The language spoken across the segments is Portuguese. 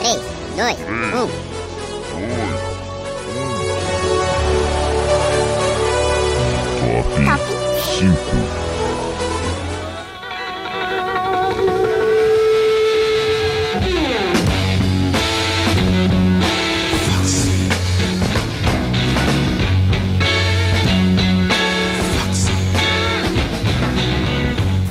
3, 2, 1.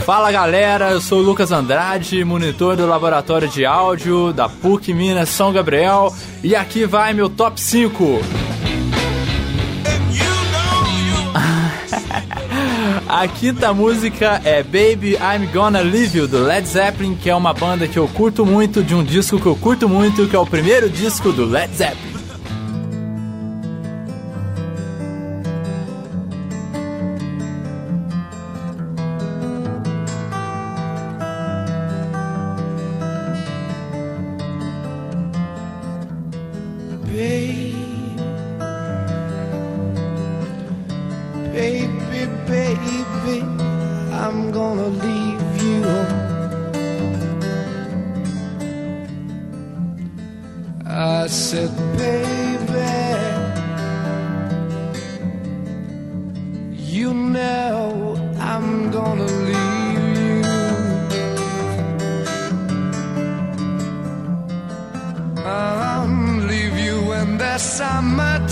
Fala galera, eu sou o Lucas Andrade, monitor do laboratório de áudio da PUC Minas São Gabriel, e aqui vai meu top 5. A quinta música é Baby I'm Gonna Leave You do Led Zeppelin, que é uma banda que eu curto muito, de um disco que eu curto muito, que é o primeiro disco do Led Zeppelin.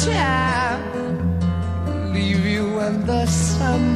Summertime leave you when the summer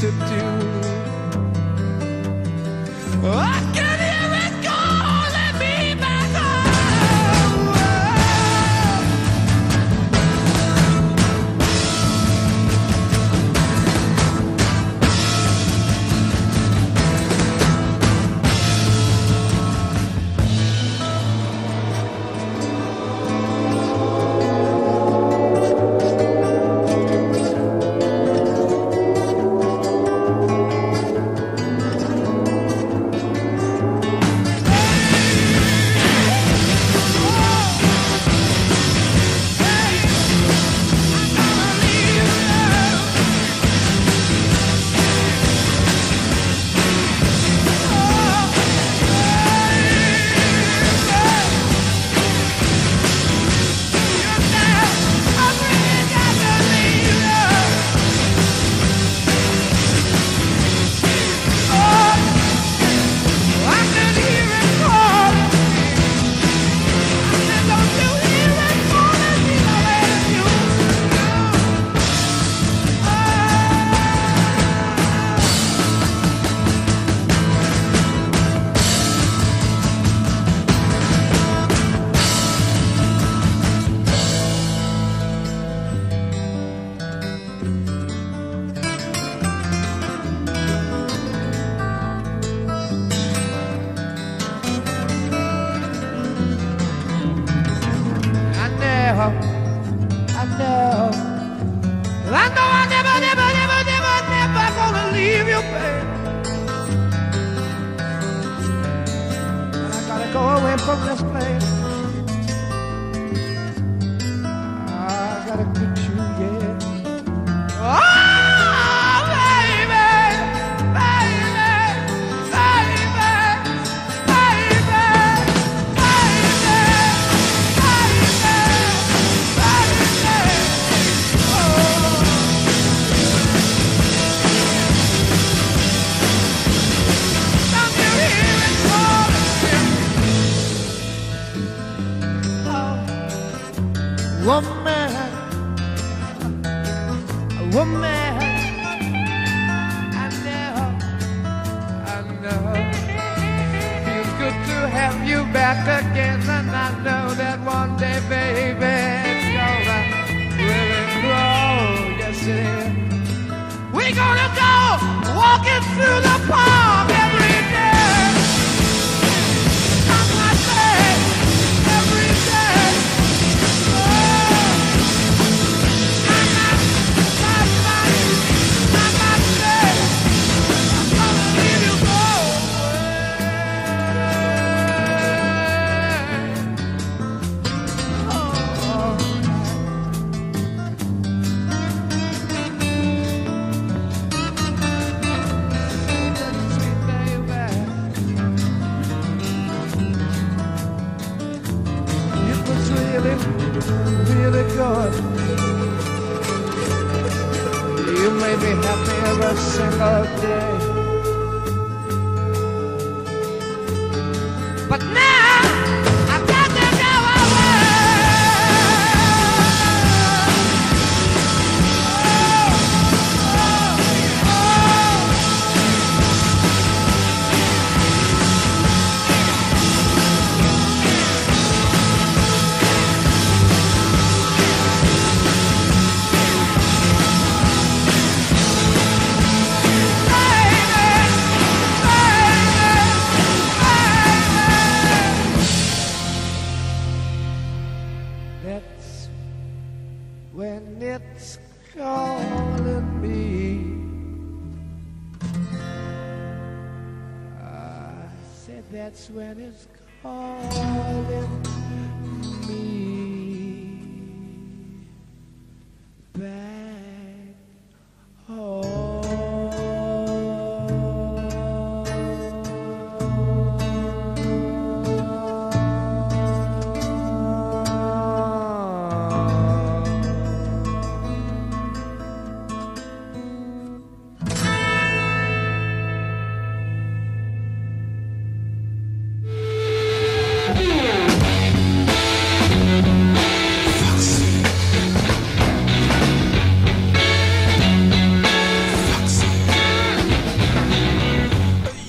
to do. Love when it's calling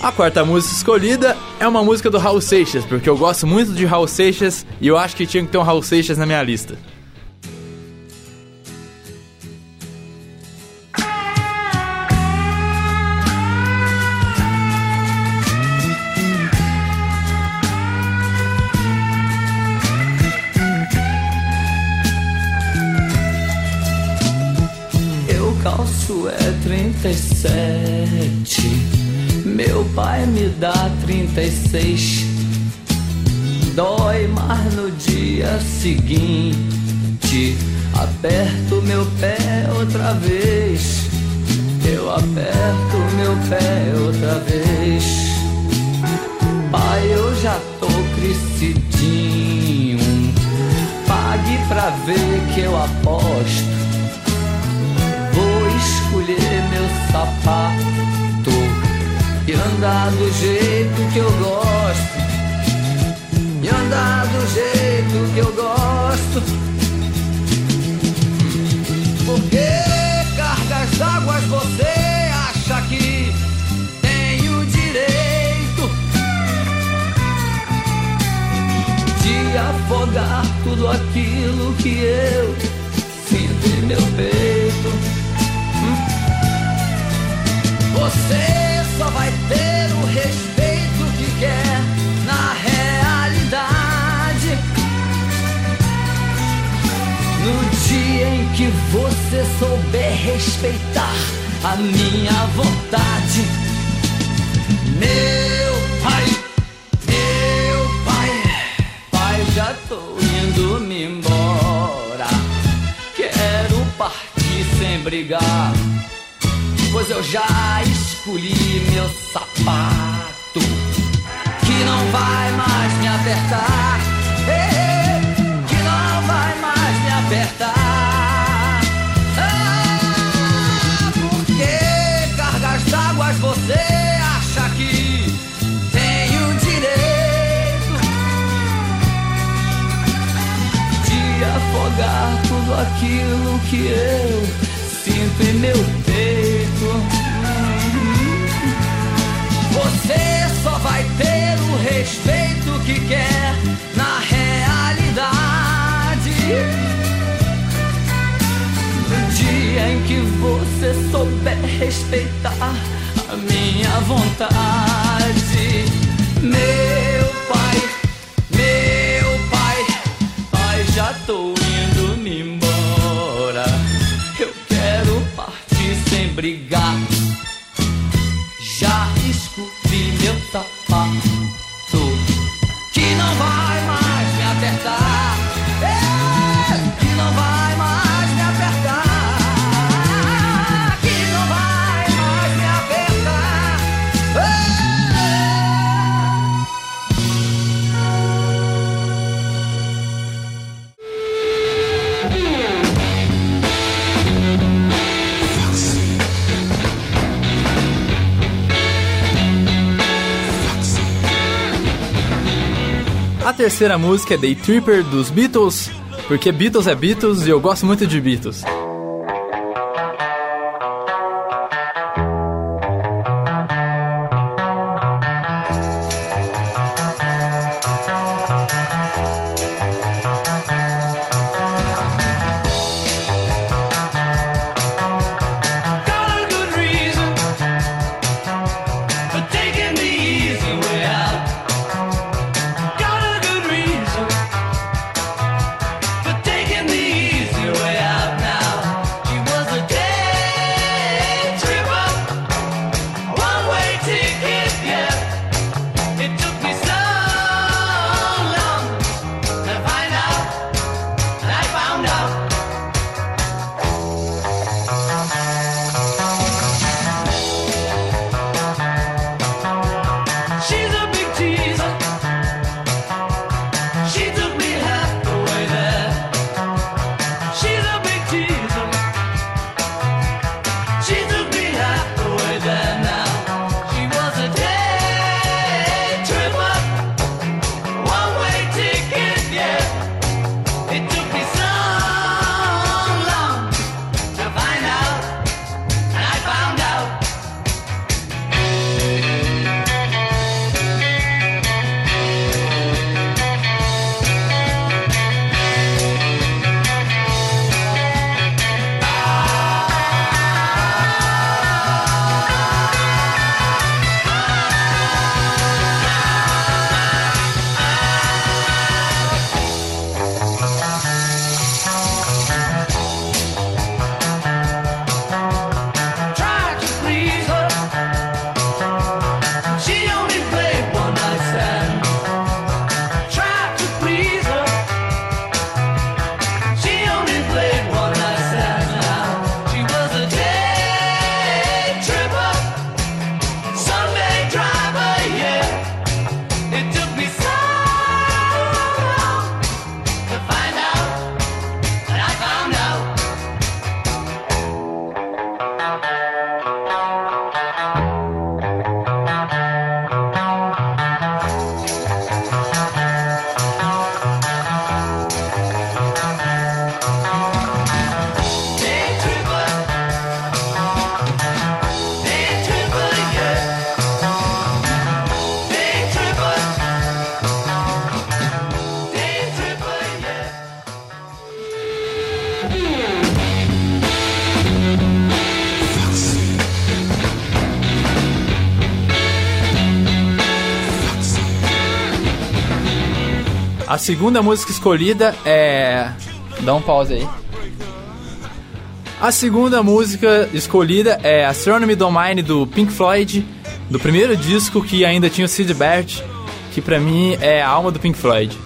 A quarta música escolhida é uma música do Raul Seixas, porque eu gosto muito de Raul Seixas e eu acho que tinha que ter um Raul Seixas na minha lista. 36. Dói mais no dia seguinte. Aperto meu pé outra vez. Eu aperto meu pé outra vez. Pai, eu já tô crescidinho. Pague pra ver que eu aposto. Vou escolher meu sapato andar do jeito que eu gosto. E andar do jeito que eu gosto. Porque cargas d'águas você acha que tem o direito de afogar tudo aquilo que eu sinto em meu peito. Você souber respeitar a minha vontade. Meu pai, meu pai, pai, já tô indo me embora. Quero partir sem brigar. Pois eu já escolhi meu sapato Que não vai mais me apertar Que não vai mais me apertar d'águas você acha que tem o direito De afogar aquilo que eu sinto em meu peito. Você só vai ter o respeito que quer na realidade. No dia em que você souber respeitar vontade, meu terceira música é Day Tripper dos Beatles, porque Beatles é Beatles e eu gosto muito de Beatles. A segunda música escolhida é. Dá um pause aí. A segunda música escolhida é Astronomy Domine do Pink Floyd, do primeiro disco que ainda tinha o Sid Barrett, que pra mim é a alma do Pink Floyd.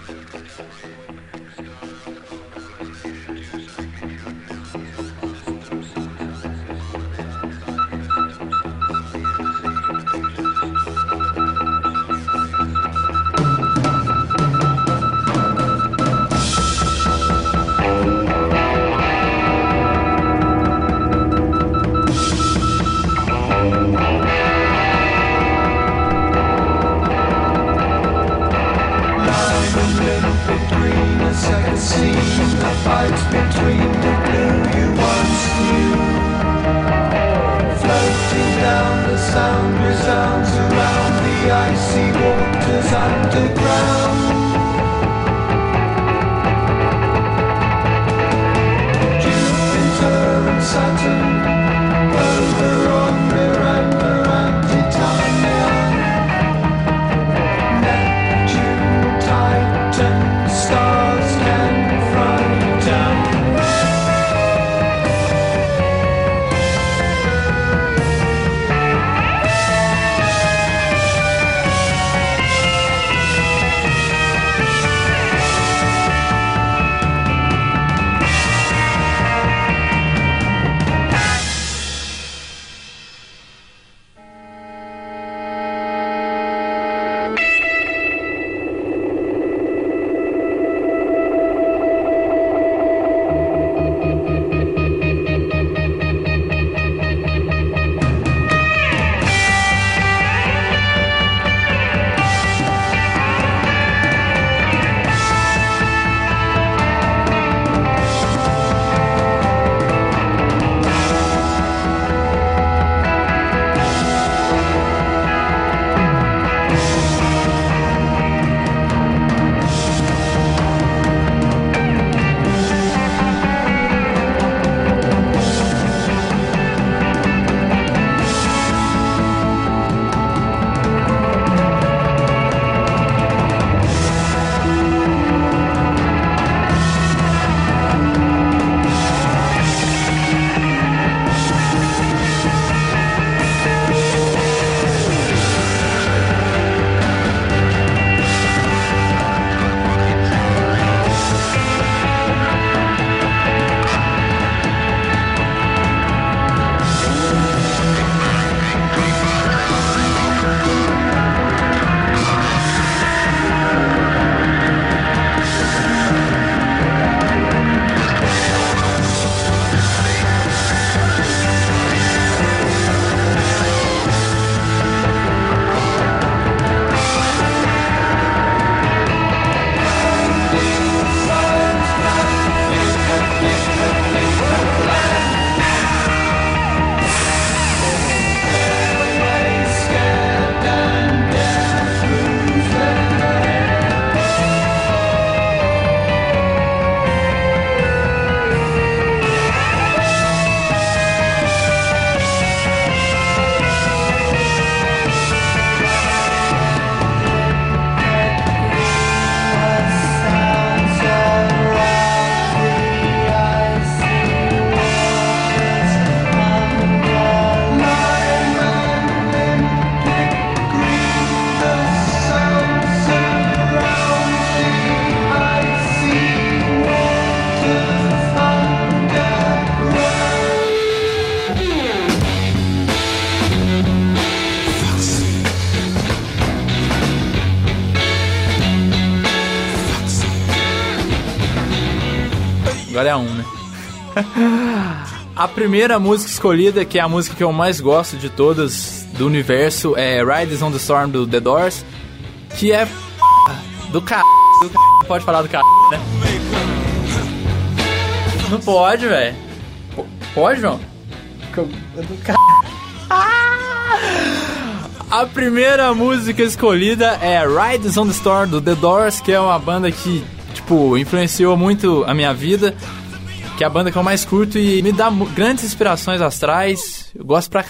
Um, né? A primeira música escolhida, que é a música que eu mais gosto de todas do universo, é Riders on the Storm do The Doors, que é do c... do. Pode falar do c... né? Não pode, velho. Pode, João? É do c... A primeira música escolhida é Riders on the Storm do The Doors, que é uma banda que, tipo, influenciou muito a minha vida. Que é a banda que eu mais curto e me dá grandes inspirações astrais. Eu gosto pra c...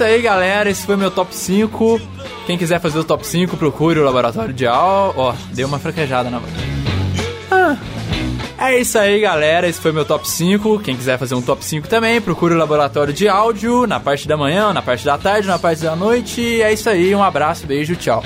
isso aí, galera. Esse foi meu top 5. Quem quiser fazer o top 5, procure o Laboratório de Al. Ó, deu uma fraquejada na. Ah. É isso aí, galera. Esse foi meu top 5. Quem quiser fazer um top 5 também, procure o Laboratório de Áudio na parte da manhã, na parte da tarde, na parte da noite. É isso aí. Um abraço, beijo, tchau.